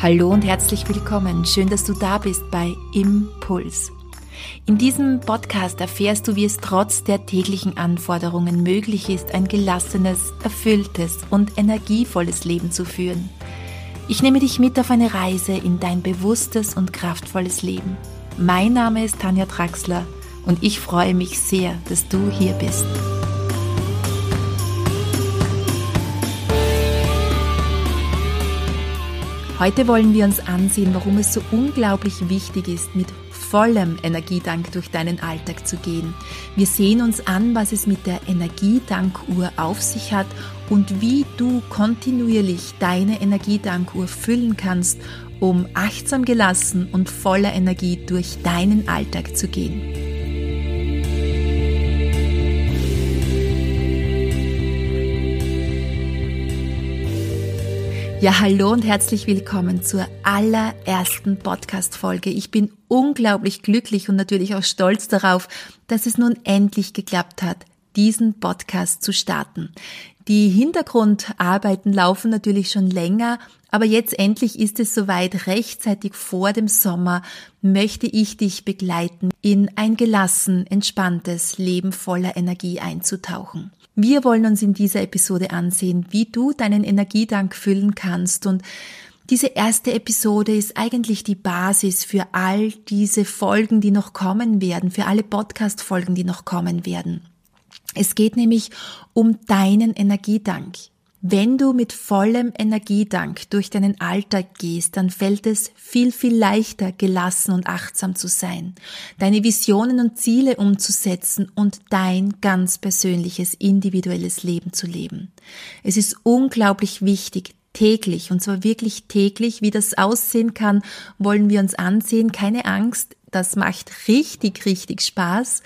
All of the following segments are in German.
Hallo und herzlich willkommen. Schön, dass du da bist bei Impuls. In diesem Podcast erfährst du, wie es trotz der täglichen Anforderungen möglich ist, ein gelassenes, erfülltes und energievolles Leben zu führen. Ich nehme dich mit auf eine Reise in dein bewusstes und kraftvolles Leben. Mein Name ist Tanja Traxler und ich freue mich sehr, dass du hier bist. Heute wollen wir uns ansehen, warum es so unglaublich wichtig ist, mit vollem Energiedank durch deinen Alltag zu gehen. Wir sehen uns an, was es mit der Energiedankuhr auf sich hat und wie du kontinuierlich deine Energiedankuhr füllen kannst, um achtsam gelassen und voller Energie durch deinen Alltag zu gehen. Ja, hallo und herzlich willkommen zur allerersten Podcast-Folge. Ich bin unglaublich glücklich und natürlich auch stolz darauf, dass es nun endlich geklappt hat, diesen Podcast zu starten. Die Hintergrundarbeiten laufen natürlich schon länger, aber jetzt endlich ist es soweit, rechtzeitig vor dem Sommer möchte ich dich begleiten, in ein gelassen, entspanntes Leben voller Energie einzutauchen. Wir wollen uns in dieser Episode ansehen, wie du deinen Energiedank füllen kannst und diese erste Episode ist eigentlich die Basis für all diese Folgen, die noch kommen werden, für alle Podcast-Folgen, die noch kommen werden. Es geht nämlich um deinen Energiedank. Wenn du mit vollem Energiedank durch deinen Alltag gehst, dann fällt es viel, viel leichter, gelassen und achtsam zu sein, deine Visionen und Ziele umzusetzen und dein ganz persönliches, individuelles Leben zu leben. Es ist unglaublich wichtig, täglich, und zwar wirklich täglich, wie das aussehen kann, wollen wir uns ansehen. Keine Angst, das macht richtig, richtig Spaß.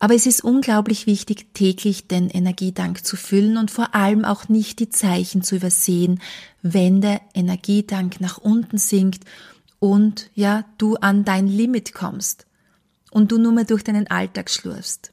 Aber es ist unglaublich wichtig, täglich den Energiedank zu füllen und vor allem auch nicht die Zeichen zu übersehen, wenn der Energiedank nach unten sinkt und ja, du an dein Limit kommst und du nur mehr durch deinen Alltag schlurfst.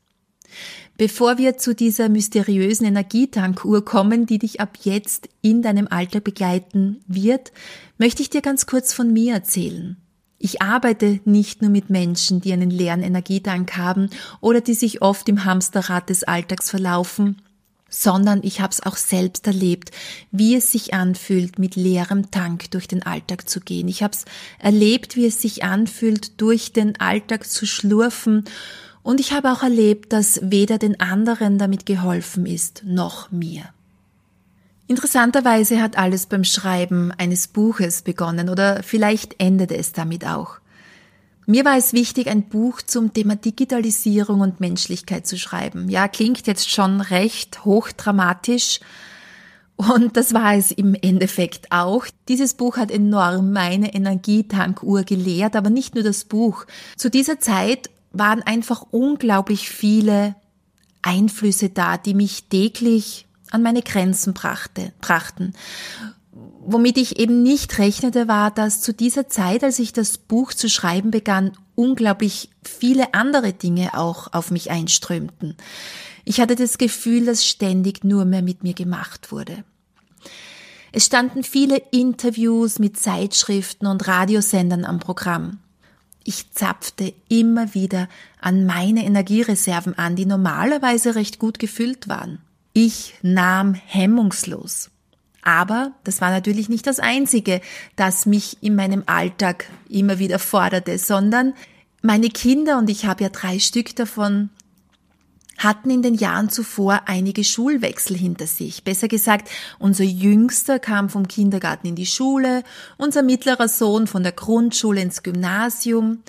Bevor wir zu dieser mysteriösen Energietankuhr kommen, die dich ab jetzt in deinem Alltag begleiten wird, möchte ich dir ganz kurz von mir erzählen. Ich arbeite nicht nur mit Menschen, die einen leeren Energiedank haben oder die sich oft im Hamsterrad des Alltags verlaufen, sondern ich habe es auch selbst erlebt, wie es sich anfühlt, mit leerem Tank durch den Alltag zu gehen. Ich habe es erlebt, wie es sich anfühlt, durch den Alltag zu schlurfen und ich habe auch erlebt, dass weder den anderen damit geholfen ist, noch mir. Interessanterweise hat alles beim Schreiben eines Buches begonnen oder vielleicht endete es damit auch. Mir war es wichtig, ein Buch zum Thema Digitalisierung und Menschlichkeit zu schreiben. Ja, klingt jetzt schon recht hochdramatisch. Und das war es im Endeffekt auch. Dieses Buch hat enorm meine Energietankuhr geleert, aber nicht nur das Buch. Zu dieser Zeit waren einfach unglaublich viele Einflüsse da, die mich täglich an meine Grenzen brachte, brachten. Womit ich eben nicht rechnete, war, dass zu dieser Zeit, als ich das Buch zu schreiben begann, unglaublich viele andere Dinge auch auf mich einströmten. Ich hatte das Gefühl, dass ständig nur mehr mit mir gemacht wurde. Es standen viele Interviews mit Zeitschriften und Radiosendern am Programm. Ich zapfte immer wieder an meine Energiereserven an, die normalerweise recht gut gefüllt waren. Ich nahm hemmungslos. Aber das war natürlich nicht das Einzige, das mich in meinem Alltag immer wieder forderte, sondern meine Kinder, und ich habe ja drei Stück davon, hatten in den Jahren zuvor einige Schulwechsel hinter sich. Besser gesagt, unser Jüngster kam vom Kindergarten in die Schule, unser mittlerer Sohn von der Grundschule ins Gymnasium.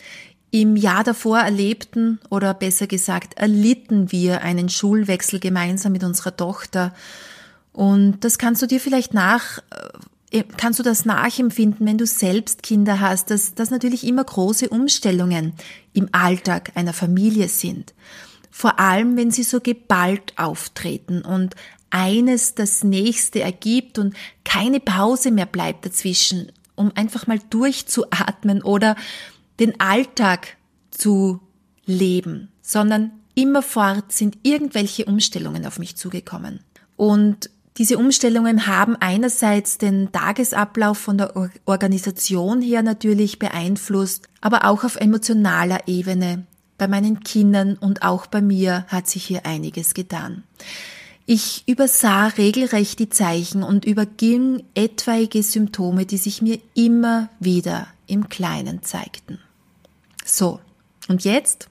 Im Jahr davor erlebten oder besser gesagt erlitten wir einen Schulwechsel gemeinsam mit unserer Tochter. Und das kannst du dir vielleicht nach, äh, kannst du das nachempfinden, wenn du selbst Kinder hast, dass das natürlich immer große Umstellungen im Alltag einer Familie sind. Vor allem, wenn sie so geballt auftreten und eines das nächste ergibt und keine Pause mehr bleibt dazwischen, um einfach mal durchzuatmen oder den Alltag zu leben, sondern immerfort sind irgendwelche Umstellungen auf mich zugekommen. Und Diese Umstellungen haben einerseits den Tagesablauf von der Organisation her natürlich beeinflusst, aber auch auf emotionaler Ebene. Bei meinen Kindern und auch bei mir hat sich hier einiges getan. Ich übersah regelrecht die Zeichen und überging etwaige Symptome, die sich mir immer wieder im Kleinen zeigten. So, und jetzt?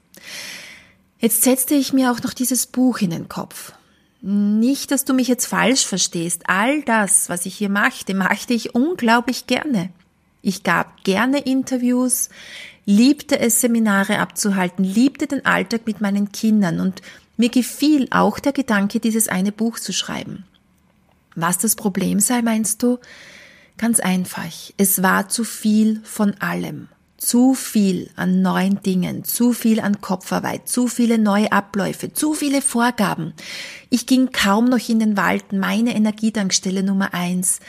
Jetzt setzte ich mir auch noch dieses Buch in den Kopf. Nicht, dass du mich jetzt falsch verstehst. All das, was ich hier machte, machte ich unglaublich gerne. Ich gab gerne Interviews, liebte es, Seminare abzuhalten, liebte den Alltag mit meinen Kindern und mir gefiel auch der Gedanke, dieses eine Buch zu schreiben. Was das Problem sei, meinst du? Ganz einfach. Es war zu viel von allem. Zu viel an neuen Dingen, zu viel an Kopfarbeit, zu viele neue Abläufe, zu viele Vorgaben. Ich ging kaum noch in den Wald, meine Energietankstelle Nummer eins.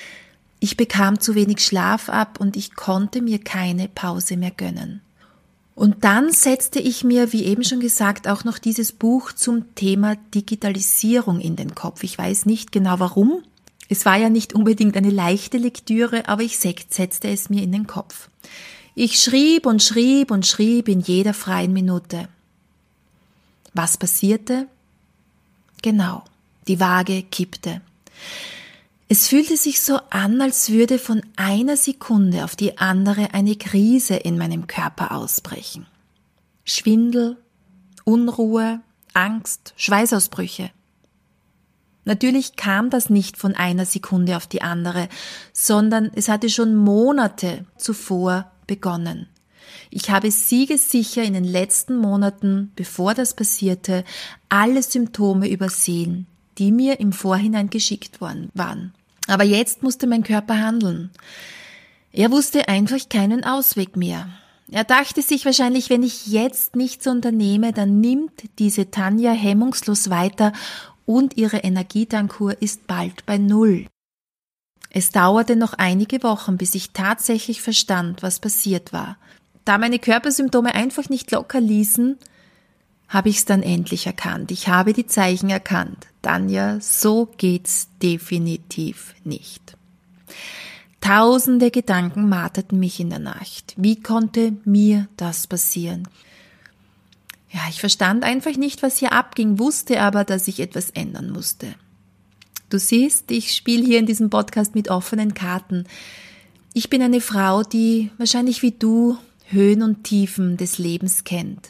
Ich bekam zu wenig Schlaf ab und ich konnte mir keine Pause mehr gönnen. Und dann setzte ich mir, wie eben schon gesagt, auch noch dieses Buch zum Thema Digitalisierung in den Kopf. Ich weiß nicht genau warum. Es war ja nicht unbedingt eine leichte Lektüre, aber ich setzte es mir in den Kopf. Ich schrieb und schrieb und schrieb in jeder freien Minute. Was passierte? Genau, die Waage kippte. Es fühlte sich so an, als würde von einer Sekunde auf die andere eine Krise in meinem Körper ausbrechen. Schwindel, Unruhe, Angst, Schweißausbrüche. Natürlich kam das nicht von einer Sekunde auf die andere, sondern es hatte schon Monate zuvor begonnen. Ich habe siegessicher in den letzten Monaten, bevor das passierte, alle Symptome übersehen, die mir im Vorhinein geschickt worden waren. Aber jetzt musste mein Körper handeln. Er wusste einfach keinen Ausweg mehr. Er dachte sich wahrscheinlich, wenn ich jetzt nichts unternehme, dann nimmt diese Tanja hemmungslos weiter und ihre Energietankur ist bald bei Null. Es dauerte noch einige Wochen, bis ich tatsächlich verstand, was passiert war. Da meine Körpersymptome einfach nicht locker ließen, habe ich es dann endlich erkannt. Ich habe die Zeichen erkannt. Tanja, so geht's definitiv nicht. Tausende Gedanken marterten mich in der Nacht. Wie konnte mir das passieren? Ja, ich verstand einfach nicht, was hier abging, wusste aber, dass ich etwas ändern musste. Du siehst, ich spiele hier in diesem Podcast mit offenen Karten. Ich bin eine Frau, die wahrscheinlich wie du Höhen und Tiefen des Lebens kennt.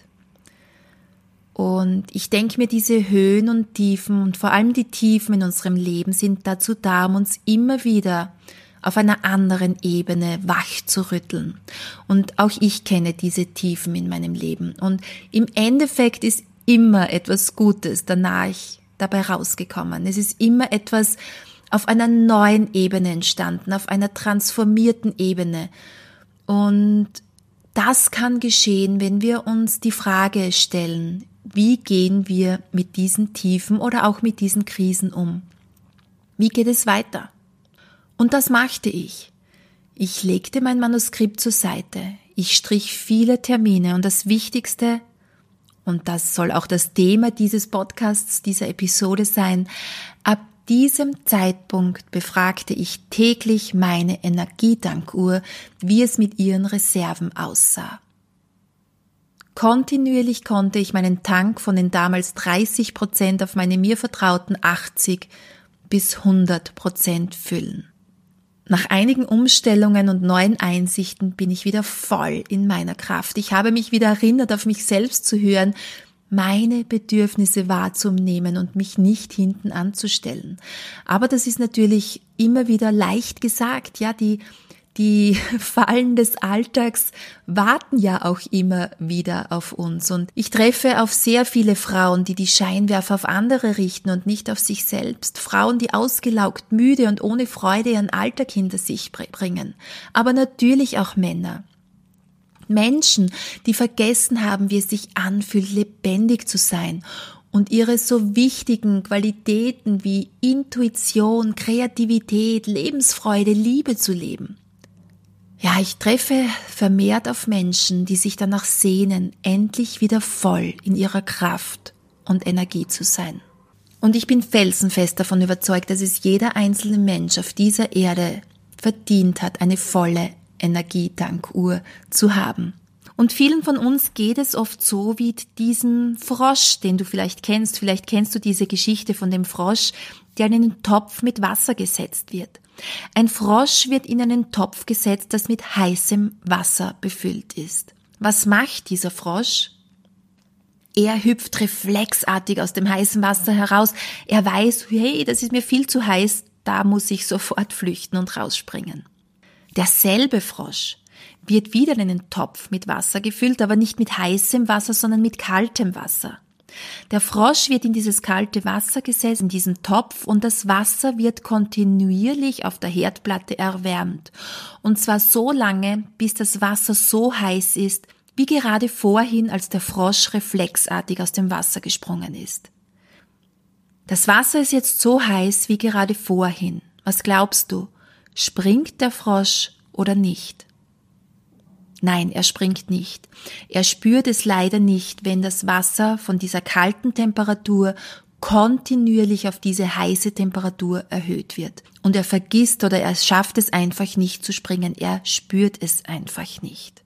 Und ich denke mir, diese Höhen und Tiefen und vor allem die Tiefen in unserem Leben sind dazu da, um uns immer wieder auf einer anderen Ebene wach zu rütteln. Und auch ich kenne diese Tiefen in meinem Leben. Und im Endeffekt ist immer etwas Gutes danach dabei rausgekommen. Es ist immer etwas auf einer neuen Ebene entstanden, auf einer transformierten Ebene. Und das kann geschehen, wenn wir uns die Frage stellen, wie gehen wir mit diesen Tiefen oder auch mit diesen Krisen um? Wie geht es weiter? Und das machte ich. Ich legte mein Manuskript zur Seite. Ich strich viele Termine und das Wichtigste, und das soll auch das Thema dieses Podcasts, dieser Episode sein, ab diesem Zeitpunkt befragte ich täglich meine Energiedankuhr, wie es mit ihren Reserven aussah. Kontinuierlich konnte ich meinen Tank von den damals 30 Prozent auf meine mir vertrauten 80 bis 100 Prozent füllen. Nach einigen Umstellungen und neuen Einsichten bin ich wieder voll in meiner Kraft. Ich habe mich wieder erinnert, auf mich selbst zu hören, meine Bedürfnisse wahrzunehmen und mich nicht hinten anzustellen. Aber das ist natürlich immer wieder leicht gesagt, ja, die die Fallen des Alltags warten ja auch immer wieder auf uns. Und ich treffe auf sehr viele Frauen, die die Scheinwerfer auf andere richten und nicht auf sich selbst. Frauen, die ausgelaugt, müde und ohne Freude ihren Alltag hinter sich bringen. Aber natürlich auch Männer. Menschen, die vergessen haben, wie es sich anfühlt, lebendig zu sein und ihre so wichtigen Qualitäten wie Intuition, Kreativität, Lebensfreude, Liebe zu leben. Ja, ich treffe vermehrt auf Menschen, die sich danach sehnen, endlich wieder voll in ihrer Kraft und Energie zu sein. Und ich bin felsenfest davon überzeugt, dass es jeder einzelne Mensch auf dieser Erde verdient hat, eine volle Energietankuhr zu haben. Und vielen von uns geht es oft so wie diesen Frosch, den du vielleicht kennst. Vielleicht kennst du diese Geschichte von dem Frosch, der in einen Topf mit Wasser gesetzt wird. Ein Frosch wird in einen Topf gesetzt, das mit heißem Wasser befüllt ist. Was macht dieser Frosch? Er hüpft reflexartig aus dem heißen Wasser heraus. Er weiß, hey, das ist mir viel zu heiß, da muss ich sofort flüchten und rausspringen. Derselbe Frosch wird wieder in einen Topf mit Wasser gefüllt, aber nicht mit heißem Wasser, sondern mit kaltem Wasser. Der Frosch wird in dieses kalte Wasser gesetzt, in diesen Topf, und das Wasser wird kontinuierlich auf der Herdplatte erwärmt. Und zwar so lange, bis das Wasser so heiß ist, wie gerade vorhin, als der Frosch reflexartig aus dem Wasser gesprungen ist. Das Wasser ist jetzt so heiß wie gerade vorhin. Was glaubst du? Springt der Frosch oder nicht? Nein, er springt nicht. Er spürt es leider nicht, wenn das Wasser von dieser kalten Temperatur kontinuierlich auf diese heiße Temperatur erhöht wird. Und er vergisst oder er schafft es einfach nicht zu springen. Er spürt es einfach nicht.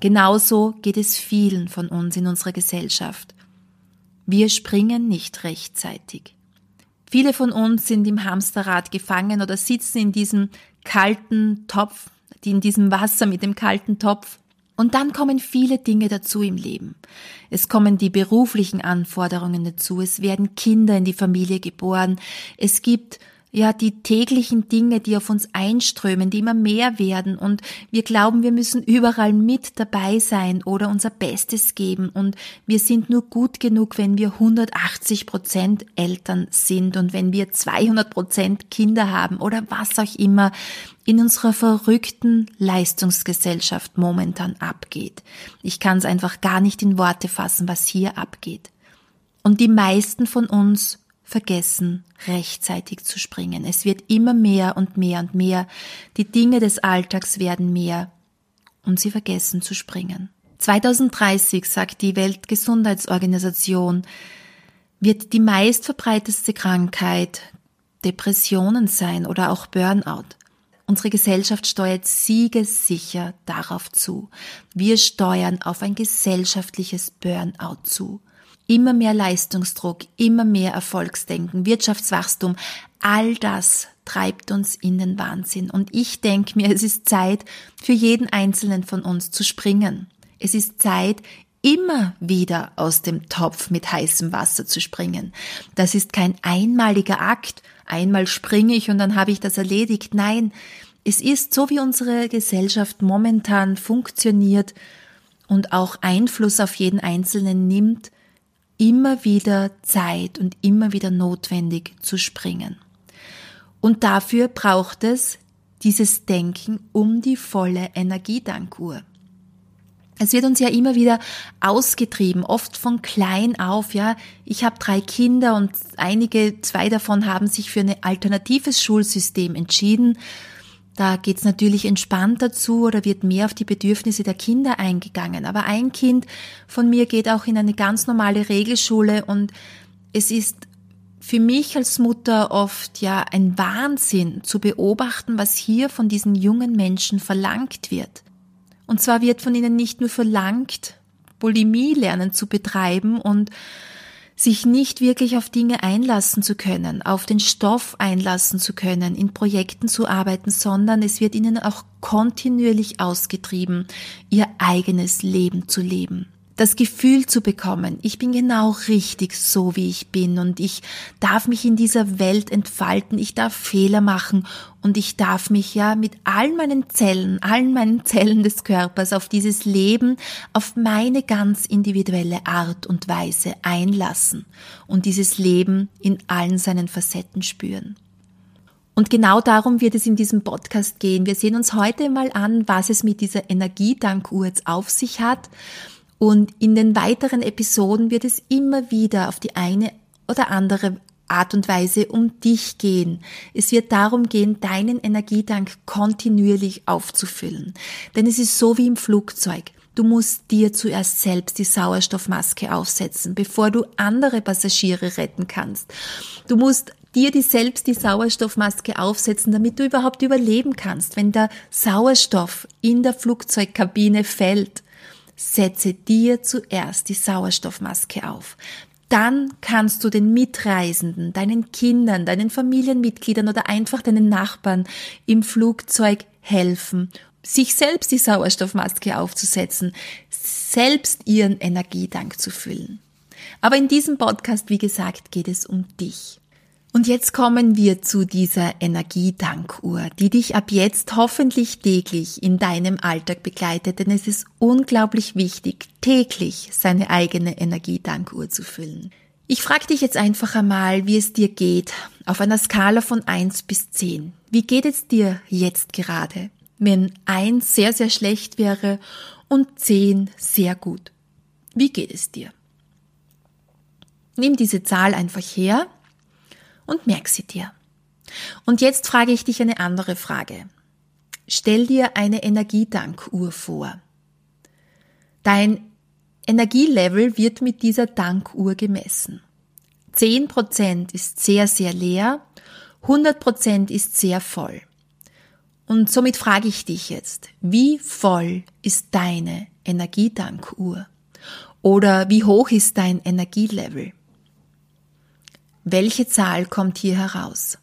Genauso geht es vielen von uns in unserer Gesellschaft. Wir springen nicht rechtzeitig. Viele von uns sind im Hamsterrad gefangen oder sitzen in diesem kalten Topf die in diesem Wasser mit dem kalten Topf. Und dann kommen viele Dinge dazu im Leben. Es kommen die beruflichen Anforderungen dazu, es werden Kinder in die Familie geboren, es gibt ja, die täglichen Dinge, die auf uns einströmen, die immer mehr werden und wir glauben, wir müssen überall mit dabei sein oder unser Bestes geben und wir sind nur gut genug, wenn wir 180 Prozent Eltern sind und wenn wir 200 Prozent Kinder haben oder was auch immer in unserer verrückten Leistungsgesellschaft momentan abgeht. Ich kann es einfach gar nicht in Worte fassen, was hier abgeht. Und die meisten von uns vergessen, rechtzeitig zu springen. Es wird immer mehr und mehr und mehr. Die Dinge des Alltags werden mehr und sie vergessen zu springen. 2030, sagt die Weltgesundheitsorganisation, wird die meistverbreitetste Krankheit Depressionen sein oder auch Burnout. Unsere Gesellschaft steuert siegessicher darauf zu. Wir steuern auf ein gesellschaftliches Burnout zu immer mehr Leistungsdruck, immer mehr Erfolgsdenken, Wirtschaftswachstum, all das treibt uns in den Wahnsinn. Und ich denke mir, es ist Zeit für jeden Einzelnen von uns zu springen. Es ist Zeit, immer wieder aus dem Topf mit heißem Wasser zu springen. Das ist kein einmaliger Akt. Einmal springe ich und dann habe ich das erledigt. Nein, es ist so, wie unsere Gesellschaft momentan funktioniert und auch Einfluss auf jeden Einzelnen nimmt, immer wieder Zeit und immer wieder notwendig zu springen. Und dafür braucht es dieses Denken um die volle Energiedankuhr. Es wird uns ja immer wieder ausgetrieben, oft von klein auf, ja. Ich habe drei Kinder und einige, zwei davon haben sich für ein alternatives Schulsystem entschieden da geht's natürlich entspannt dazu oder wird mehr auf die Bedürfnisse der Kinder eingegangen. Aber ein Kind von mir geht auch in eine ganz normale Regelschule und es ist für mich als Mutter oft ja ein Wahnsinn zu beobachten, was hier von diesen jungen Menschen verlangt wird. Und zwar wird von ihnen nicht nur verlangt, Bulimie lernen zu betreiben und sich nicht wirklich auf Dinge einlassen zu können, auf den Stoff einlassen zu können, in Projekten zu arbeiten, sondern es wird ihnen auch kontinuierlich ausgetrieben, ihr eigenes Leben zu leben das Gefühl zu bekommen, ich bin genau richtig so, wie ich bin und ich darf mich in dieser Welt entfalten, ich darf Fehler machen und ich darf mich ja mit allen meinen Zellen, allen meinen Zellen des Körpers auf dieses Leben, auf meine ganz individuelle Art und Weise einlassen und dieses Leben in allen seinen Facetten spüren. Und genau darum wird es in diesem Podcast gehen. Wir sehen uns heute mal an, was es mit dieser Energiedankuhr jetzt auf sich hat und in den weiteren Episoden wird es immer wieder auf die eine oder andere Art und Weise um dich gehen. Es wird darum gehen, deinen Energietank kontinuierlich aufzufüllen. Denn es ist so wie im Flugzeug. Du musst dir zuerst selbst die Sauerstoffmaske aufsetzen, bevor du andere Passagiere retten kannst. Du musst dir die selbst die Sauerstoffmaske aufsetzen, damit du überhaupt überleben kannst. Wenn der Sauerstoff in der Flugzeugkabine fällt, setze dir zuerst die Sauerstoffmaske auf. Dann kannst du den Mitreisenden, deinen Kindern, deinen Familienmitgliedern oder einfach deinen Nachbarn im Flugzeug helfen, sich selbst die Sauerstoffmaske aufzusetzen, selbst ihren Energiedank zu füllen. Aber in diesem Podcast, wie gesagt, geht es um dich. Und jetzt kommen wir zu dieser Energiedankuhr, die dich ab jetzt hoffentlich täglich in deinem Alltag begleitet, denn es ist unglaublich wichtig, täglich seine eigene Energiedankuhr zu füllen. Ich frage dich jetzt einfach einmal, wie es dir geht, auf einer Skala von eins bis zehn. Wie geht es dir jetzt gerade, wenn eins sehr, sehr schlecht wäre und zehn sehr gut? Wie geht es dir? Nimm diese Zahl einfach her und merk sie dir. Und jetzt frage ich dich eine andere Frage. Stell dir eine Energiedankuhr vor. Dein Energielevel wird mit dieser Dankuhr gemessen. 10% ist sehr, sehr leer, 100% ist sehr voll. Und somit frage ich dich jetzt, wie voll ist deine Energiedankuhr? Oder wie hoch ist dein Energielevel? Welche Zahl kommt hier heraus?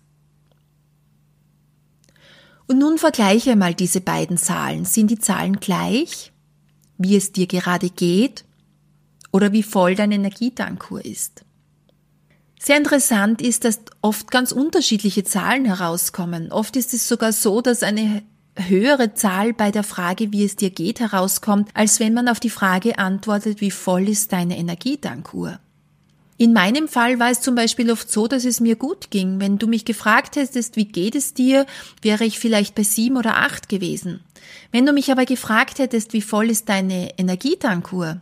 Und nun vergleiche mal diese beiden Zahlen. Sind die Zahlen gleich, wie es dir gerade geht oder wie voll deine Energietankur ist? Sehr interessant ist, dass oft ganz unterschiedliche Zahlen herauskommen. Oft ist es sogar so, dass eine höhere Zahl bei der Frage, wie es dir geht, herauskommt, als wenn man auf die Frage antwortet, wie voll ist deine Energietankur. In meinem Fall war es zum Beispiel oft so, dass es mir gut ging. Wenn du mich gefragt hättest, wie geht es dir, wäre ich vielleicht bei sieben oder acht gewesen. Wenn du mich aber gefragt hättest, wie voll ist deine Energietankur,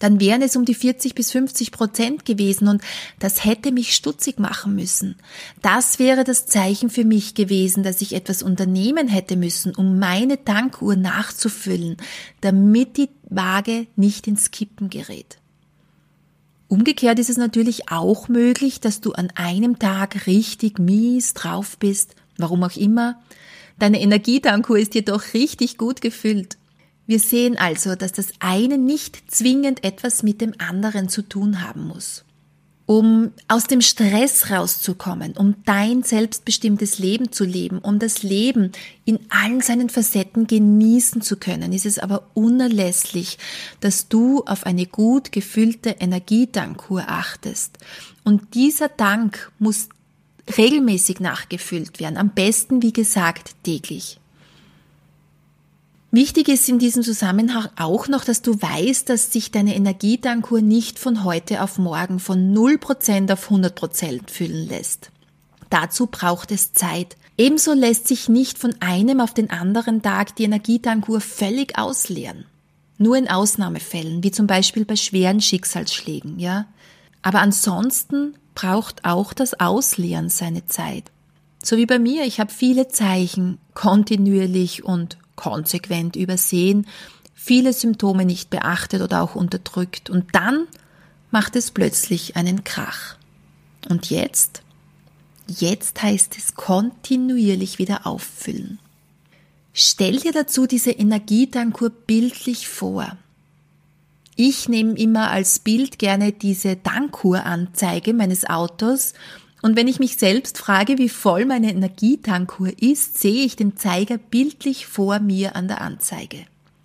dann wären es um die 40 bis 50 Prozent gewesen und das hätte mich stutzig machen müssen. Das wäre das Zeichen für mich gewesen, dass ich etwas unternehmen hätte müssen, um meine Tankuhr nachzufüllen, damit die Waage nicht ins Kippen gerät. Umgekehrt ist es natürlich auch möglich, dass du an einem Tag richtig mies drauf bist, warum auch immer. Deine Energietankur ist jedoch richtig gut gefüllt. Wir sehen also, dass das eine nicht zwingend etwas mit dem anderen zu tun haben muss um aus dem Stress rauszukommen, um dein selbstbestimmtes Leben zu leben, um das Leben in allen seinen Facetten genießen zu können, ist es aber unerlässlich, dass du auf eine gut gefüllte Energiedankkur achtest. Und dieser Dank muss regelmäßig nachgefüllt werden, am besten, wie gesagt, täglich. Wichtig ist in diesem Zusammenhang auch noch, dass du weißt, dass sich deine Energietankur nicht von heute auf morgen von 0% auf 100% füllen lässt. Dazu braucht es Zeit. Ebenso lässt sich nicht von einem auf den anderen Tag die Energietankur völlig ausleeren. Nur in Ausnahmefällen, wie zum Beispiel bei schweren Schicksalsschlägen, ja. Aber ansonsten braucht auch das Ausleeren seine Zeit. So wie bei mir, ich habe viele Zeichen kontinuierlich und konsequent übersehen, viele Symptome nicht beachtet oder auch unterdrückt und dann macht es plötzlich einen Krach. Und jetzt? Jetzt heißt es kontinuierlich wieder auffüllen. Stell dir dazu diese Energietankur bildlich vor. Ich nehme immer als Bild gerne diese Tankuranzeige meines Autos und wenn ich mich selbst frage, wie voll meine Energietankur ist, sehe ich den Zeiger bildlich vor mir an der Anzeige.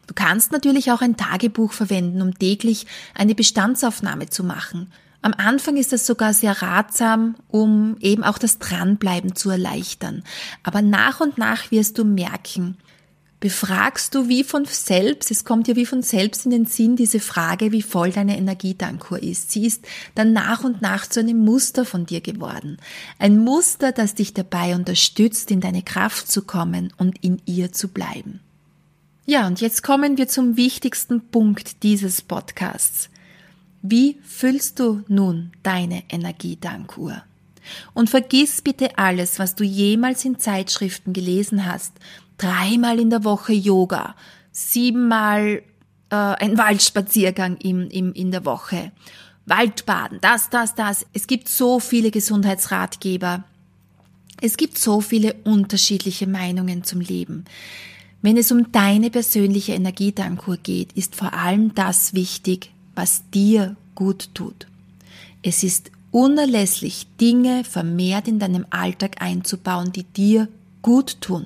Du kannst natürlich auch ein Tagebuch verwenden, um täglich eine Bestandsaufnahme zu machen. Am Anfang ist das sogar sehr ratsam, um eben auch das Dranbleiben zu erleichtern. Aber nach und nach wirst du merken, befragst du wie von selbst, es kommt dir wie von selbst in den Sinn diese Frage, wie voll deine Energietankur ist. Sie ist dann nach und nach zu einem Muster von dir geworden. Ein Muster, das dich dabei unterstützt, in deine Kraft zu kommen und in ihr zu bleiben. Ja, und jetzt kommen wir zum wichtigsten Punkt dieses Podcasts. Wie füllst du nun deine Energietankur? Und vergiss bitte alles, was du jemals in Zeitschriften gelesen hast dreimal in der Woche Yoga, siebenmal äh, ein Waldspaziergang im, im, in der Woche. Waldbaden, das, das, das. Es gibt so viele Gesundheitsratgeber. Es gibt so viele unterschiedliche Meinungen zum Leben. Wenn es um deine persönliche Energiedankur geht, ist vor allem das wichtig, was dir gut tut. Es ist unerlässlich, Dinge vermehrt in deinem Alltag einzubauen, die dir gut tun.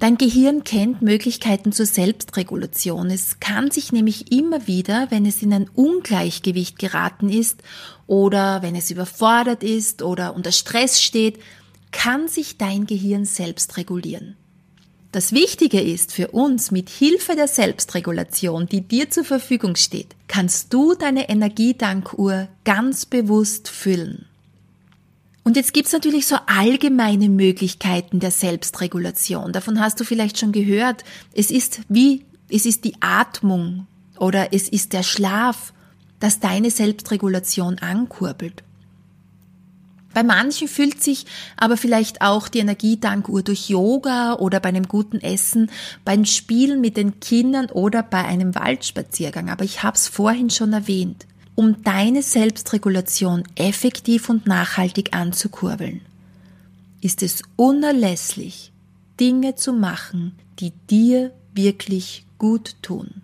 Dein Gehirn kennt Möglichkeiten zur Selbstregulation. Es kann sich nämlich immer wieder, wenn es in ein Ungleichgewicht geraten ist oder wenn es überfordert ist oder unter Stress steht, kann sich dein Gehirn selbst regulieren. Das Wichtige ist für uns, mit Hilfe der Selbstregulation, die dir zur Verfügung steht, kannst du deine Energiedankuhr ganz bewusst füllen. Und jetzt gibt's natürlich so allgemeine Möglichkeiten der Selbstregulation. Davon hast du vielleicht schon gehört. Es ist wie, es ist die Atmung oder es ist der Schlaf, das deine Selbstregulation ankurbelt. Bei manchen fühlt sich aber vielleicht auch die Energiedankuhr durch Yoga oder bei einem guten Essen, beim Spielen mit den Kindern oder bei einem Waldspaziergang. Aber ich habe es vorhin schon erwähnt, um deine Selbstregulation effektiv und nachhaltig anzukurbeln, ist es unerlässlich, Dinge zu machen, die dir wirklich gut tun.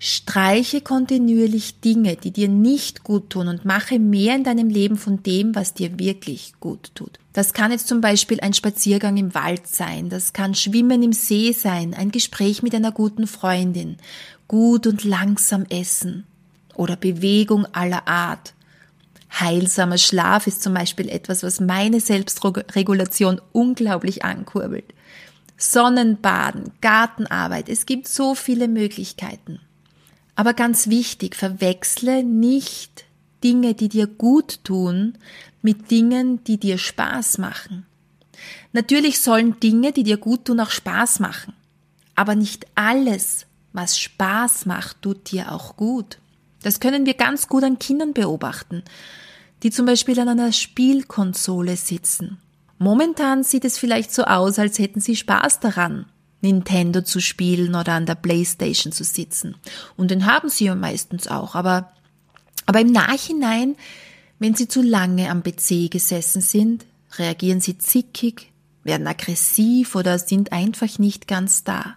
Streiche kontinuierlich Dinge, die dir nicht gut tun und mache mehr in deinem Leben von dem, was dir wirklich gut tut. Das kann jetzt zum Beispiel ein Spaziergang im Wald sein, das kann Schwimmen im See sein, ein Gespräch mit einer guten Freundin, gut und langsam essen oder Bewegung aller Art. Heilsamer Schlaf ist zum Beispiel etwas, was meine Selbstregulation unglaublich ankurbelt. Sonnenbaden, Gartenarbeit, es gibt so viele Möglichkeiten. Aber ganz wichtig, verwechsle nicht Dinge, die dir gut tun, mit Dingen, die dir Spaß machen. Natürlich sollen Dinge, die dir gut tun, auch Spaß machen. Aber nicht alles, was Spaß macht, tut dir auch gut. Das können wir ganz gut an Kindern beobachten, die zum Beispiel an einer Spielkonsole sitzen. Momentan sieht es vielleicht so aus, als hätten sie Spaß daran, Nintendo zu spielen oder an der Playstation zu sitzen. Und den haben sie ja meistens auch. Aber, aber im Nachhinein, wenn sie zu lange am PC gesessen sind, reagieren sie zickig, werden aggressiv oder sind einfach nicht ganz da.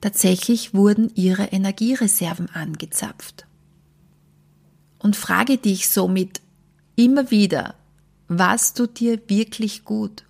Tatsächlich wurden ihre Energiereserven angezapft. Und frage dich somit immer wieder, was tut dir wirklich gut?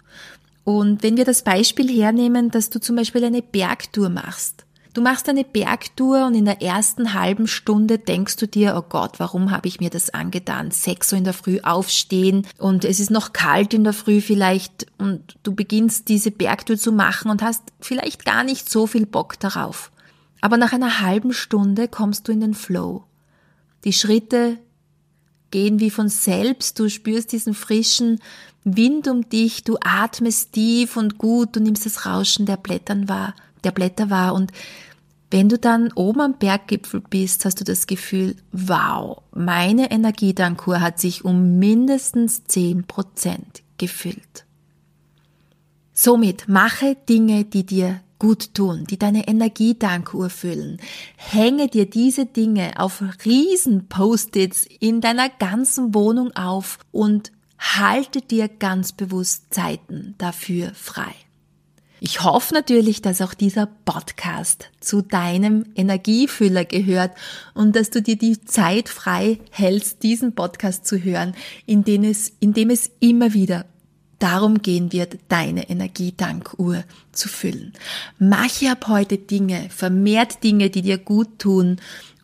Und wenn wir das Beispiel hernehmen, dass du zum Beispiel eine Bergtour machst. Du machst eine Bergtour und in der ersten halben Stunde denkst du dir, oh Gott, warum habe ich mir das angetan? Sechs Uhr in der Früh aufstehen und es ist noch kalt in der Früh vielleicht und du beginnst diese Bergtour zu machen und hast vielleicht gar nicht so viel Bock darauf. Aber nach einer halben Stunde kommst du in den Flow. Die Schritte gehen wie von selbst, du spürst diesen frischen Wind um dich, du atmest tief und gut, du nimmst das Rauschen der Blättern wahr, der Blätter wahr. Und wenn du dann oben am Berggipfel bist, hast du das Gefühl, wow, meine Energiedankur hat sich um mindestens zehn Prozent gefüllt. Somit mache Dinge, die dir gut tun, die deine Energiedankuhr füllen. Hänge dir diese Dinge auf riesen Post-its in deiner ganzen Wohnung auf und halte dir ganz bewusst Zeiten dafür frei. Ich hoffe natürlich, dass auch dieser Podcast zu deinem Energiefüller gehört und dass du dir die Zeit frei hältst, diesen Podcast zu hören, in dem es, in dem es immer wieder darum gehen wird, deine Energiedankuhr zu füllen. Mache ab heute Dinge, vermehrt Dinge, die dir gut tun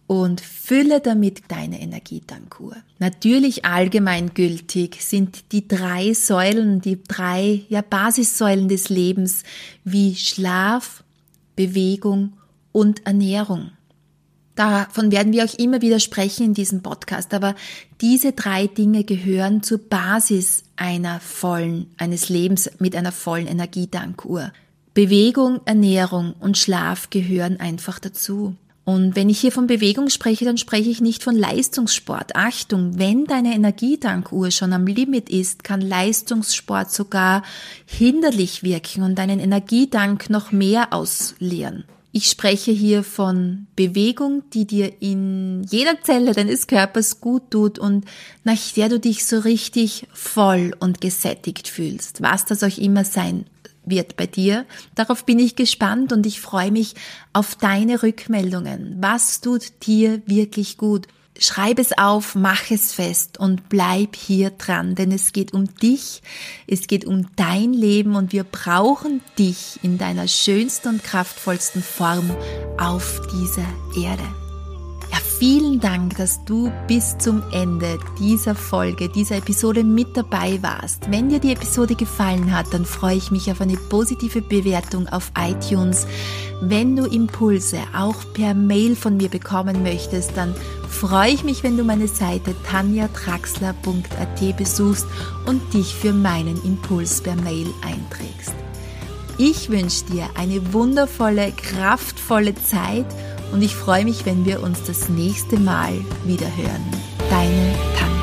und fülle damit deine Energietankur. Natürlich allgemeingültig sind die drei Säulen, die drei ja, Basissäulen des Lebens wie Schlaf, Bewegung und Ernährung. Davon werden wir auch immer wieder sprechen in diesem Podcast, aber diese drei Dinge gehören zur Basis einer vollen, eines Lebens mit einer vollen Energiedankuhr. Bewegung, Ernährung und Schlaf gehören einfach dazu. Und wenn ich hier von Bewegung spreche, dann spreche ich nicht von Leistungssport. Achtung, wenn deine Energiedankuhr schon am Limit ist, kann Leistungssport sogar hinderlich wirken und deinen Energiedank noch mehr ausleeren. Ich spreche hier von Bewegung, die dir in jeder Zelle deines Körpers gut tut und nach der du dich so richtig voll und gesättigt fühlst, was das auch immer sein wird bei dir. Darauf bin ich gespannt und ich freue mich auf deine Rückmeldungen. Was tut dir wirklich gut? Schreib es auf, mach es fest und bleib hier dran, denn es geht um dich, es geht um dein Leben und wir brauchen dich in deiner schönsten und kraftvollsten Form auf dieser Erde. Vielen Dank, dass du bis zum Ende dieser Folge, dieser Episode mit dabei warst. Wenn dir die Episode gefallen hat, dann freue ich mich auf eine positive Bewertung auf iTunes. Wenn du Impulse auch per Mail von mir bekommen möchtest, dann freue ich mich, wenn du meine Seite tanjatraxler.at besuchst und dich für meinen Impuls per Mail einträgst. Ich wünsche dir eine wundervolle, kraftvolle Zeit und ich freue mich, wenn wir uns das nächste Mal wieder hören. Deine Tanja.